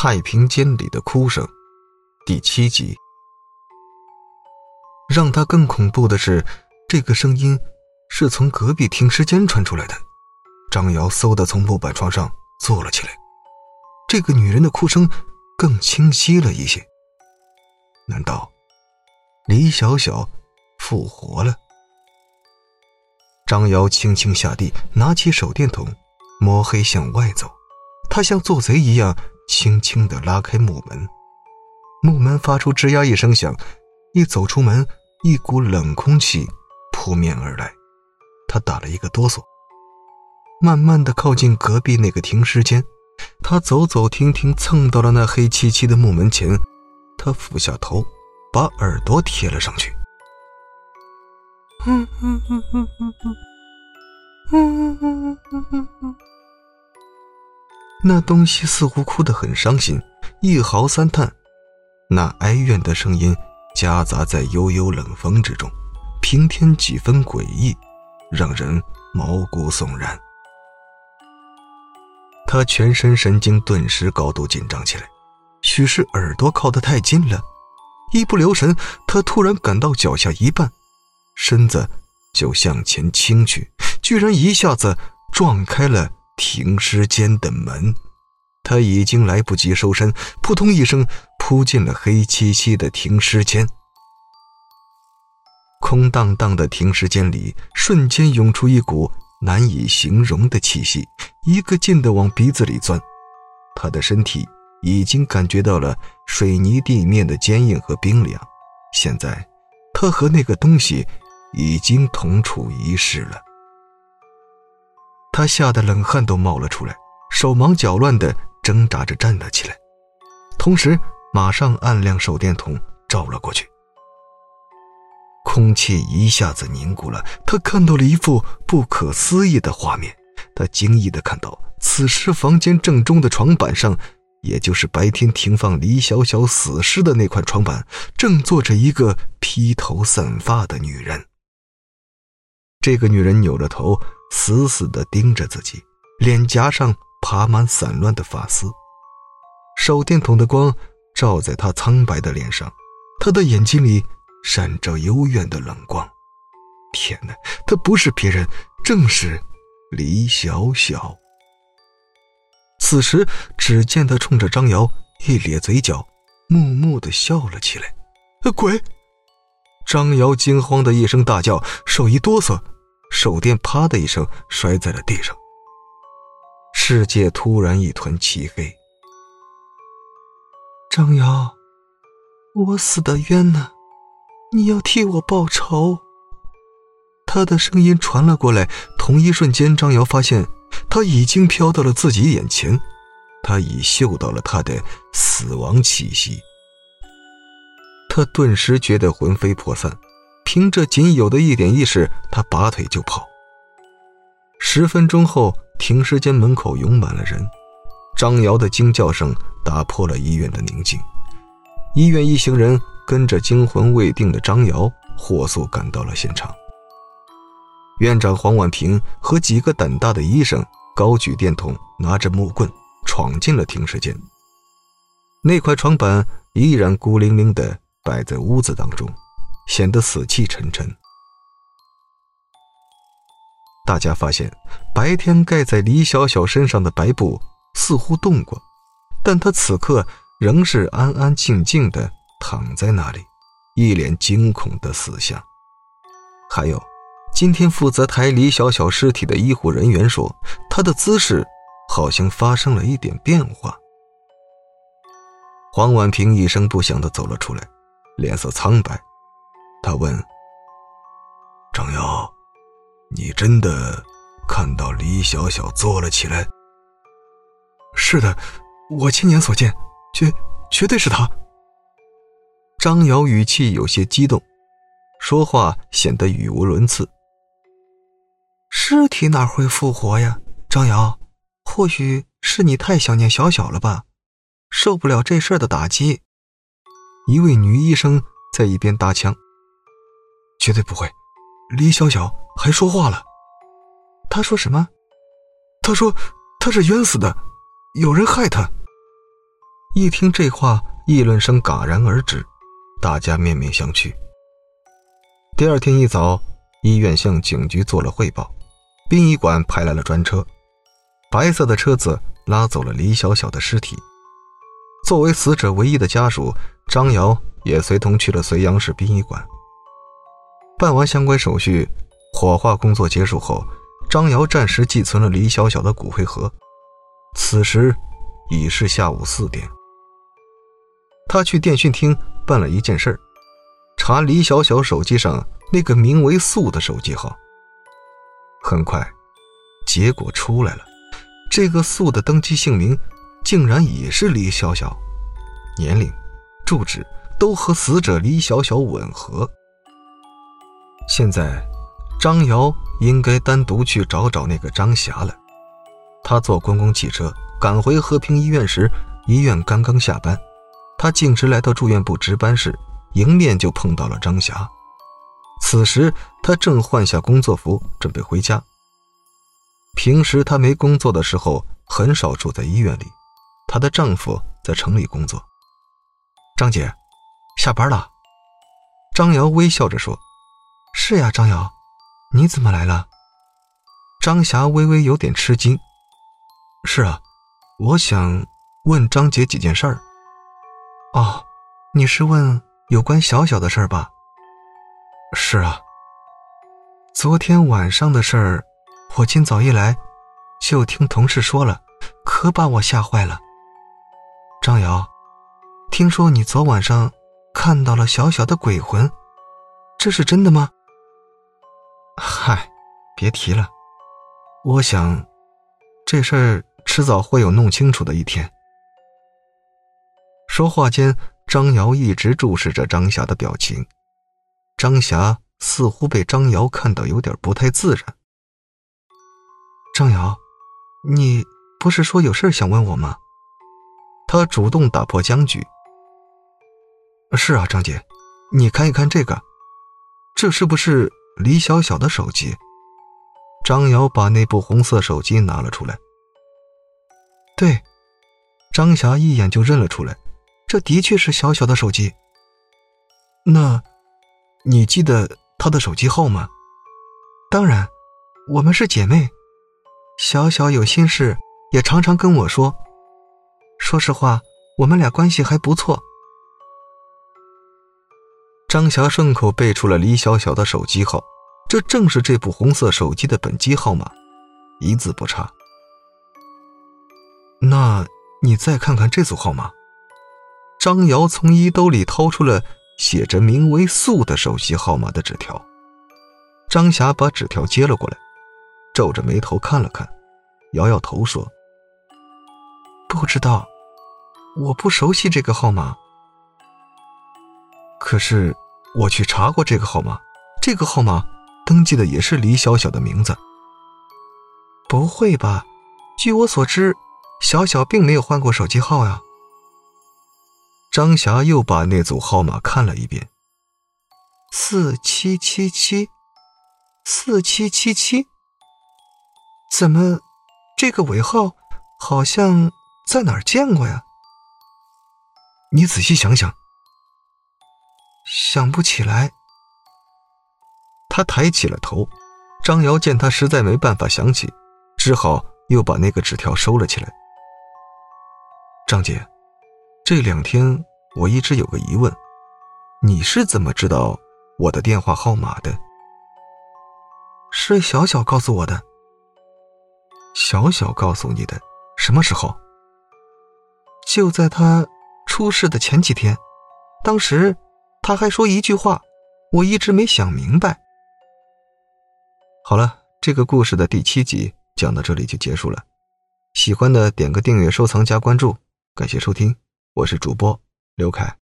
太平间里的哭声，第七集。让他更恐怖的是，这个声音是从隔壁停尸间传出来的。张瑶嗖的从木板床上坐了起来，这个女人的哭声更清晰了一些。难道李小小复活了？张瑶轻轻下地，拿起手电筒，摸黑向外走。他像做贼一样。轻轻的拉开木门，木门发出吱呀一声响，一走出门，一股冷空气扑面而来，他打了一个哆嗦，慢慢的靠近隔壁那个停尸间，他走走停停，蹭到了那黑漆漆的木门前，他俯下头，把耳朵贴了上去，嗯嗯嗯嗯嗯嗯嗯嗯嗯嗯。那东西似乎哭得很伤心，一嚎三叹，那哀怨的声音夹杂在悠悠冷风之中，平添几分诡异，让人毛骨悚然。他全身神经顿时高度紧张起来，许是耳朵靠得太近了，一不留神，他突然感到脚下一绊，身子就向前倾去，居然一下子撞开了。停尸间的门，他已经来不及收身，扑通一声扑进了黑漆漆的停尸间。空荡荡的停尸间里，瞬间涌出一股难以形容的气息，一个劲的往鼻子里钻。他的身体已经感觉到了水泥地面的坚硬和冰凉，现在他和那个东西已经同处一室了。他吓得冷汗都冒了出来，手忙脚乱地挣扎着站了起来，同时马上按亮手电筒照了过去。空气一下子凝固了，他看到了一幅不可思议的画面。他惊异地看到，此时房间正中的床板上，也就是白天停放李小小死尸的那块床板，正坐着一个披头散发的女人。这个女人扭着头。死死地盯着自己，脸颊上爬满散乱的发丝。手电筒的光照在她苍白的脸上，她的眼睛里闪着幽怨的冷光。天哪，她不是别人，正是李小小。此时，只见他冲着张瑶一咧嘴角，木木地笑了起来。鬼！张瑶惊慌的一声大叫，手一哆嗦。手电啪的一声摔在了地上，世界突然一团漆黑。张瑶，我死的冤呐，你要替我报仇。他的声音传了过来，同一瞬间，张瑶发现他已经飘到了自己眼前，他已嗅到了他的死亡气息。他顿时觉得魂飞魄散。凭着仅有的一点意识，他拔腿就跑。十分钟后，停尸间门口涌满了人，张瑶的惊叫声打破了医院的宁静。医院一行人跟着惊魂未定的张瑶，火速赶到了现场。院长黄婉平和几个胆大的医生高举电筒，拿着木棍闯进了停尸间。那块床板依然孤零零地摆在屋子当中。显得死气沉沉。大家发现，白天盖在李小小身上的白布似乎动过，但她此刻仍是安安静静的躺在那里，一脸惊恐的死相。还有，今天负责抬李小小尸体的医护人员说，她的姿势好像发生了一点变化。黄婉平一声不响的走了出来，脸色苍白。他问：“张瑶，你真的看到李小小坐了起来？”“是的，我亲眼所见，绝绝对是他。”张瑶语气有些激动，说话显得语无伦次。“尸体哪会复活呀？张瑶，或许是你太想念小小了吧，受不了这事儿的打击。”一位女医生在一边搭腔。绝对不会，李小小还说话了。他说什么？他说他是冤死的，有人害他。一听这话，议论声戛然而止，大家面面相觑。第二天一早，医院向警局做了汇报，殡仪馆派来了专车，白色的车子拉走了李小小的尸体。作为死者唯一的家属，张瑶也随同去了绥阳市殡仪馆。办完相关手续，火化工作结束后，张瑶暂时寄存了李小小的骨灰盒。此时已是下午四点。他去电讯厅办了一件事查李小小手机上那个名为“素”的手机号。很快，结果出来了，这个“素”的登记姓名竟然也是李小小，年龄、住址都和死者李小小吻合。现在，张瑶应该单独去找找那个张霞了。他坐公共汽车赶回和平医院时，医院刚刚下班。他径直来到住院部值班室，迎面就碰到了张霞。此时他正换下工作服，准备回家。平时她没工作的时候，很少住在医院里，她的丈夫在城里工作。张姐，下班了。张瑶微笑着说：“是呀，张瑶，你怎么来了？”张霞微微有点吃惊：“是啊，我想问张姐几件事儿。”哦，你是问有关小小的事儿吧？是啊。昨天晚上的事儿，我今早一来，就听同事说了，可把我吓坏了。张瑶，听说你昨晚上看到了小小的鬼魂，这是真的吗？嗨，别提了。我想，这事儿迟早会有弄清楚的一天。说话间，张瑶一直注视着张霞的表情。张霞似乎被张瑶看到有点不太自然。张瑶，你不是说有事想问我吗？他主动打破僵局。是啊，张姐，你看一看这个，这是不是李小小的手机？张瑶把那部红色手机拿了出来。对，张霞一眼就认了出来。这的确是小小的手机。那，你记得她的手机号吗？当然，我们是姐妹。小小有心事也常常跟我说。说实话，我们俩关系还不错。张霞顺口背出了李小小的手机号，这正是这部红色手机的本机号码，一字不差。那你再看看这组号码。张瑶从衣兜里掏出了写着名为“素”的手机号码的纸条。张霞把纸条接了过来，皱着眉头看了看，摇摇头说：“不知道，我不熟悉这个号码。可是我去查过这个号码，这个号码登记的也是李小小的名字。不会吧？据我所知，小小并没有换过手机号呀。”张霞又把那组号码看了一遍，四七七七，四七七七，怎么这个尾号好像在哪儿见过呀？你仔细想想，想不起来。他抬起了头，张瑶见他实在没办法想起，只好又把那个纸条收了起来。张姐。这两天我一直有个疑问，你是怎么知道我的电话号码的？是小小告诉我的。小小告诉你的？什么时候？就在他出事的前几天，当时他还说一句话，我一直没想明白。好了，这个故事的第七集讲到这里就结束了，喜欢的点个订阅、收藏、加关注，感谢收听。我是主播刘凯。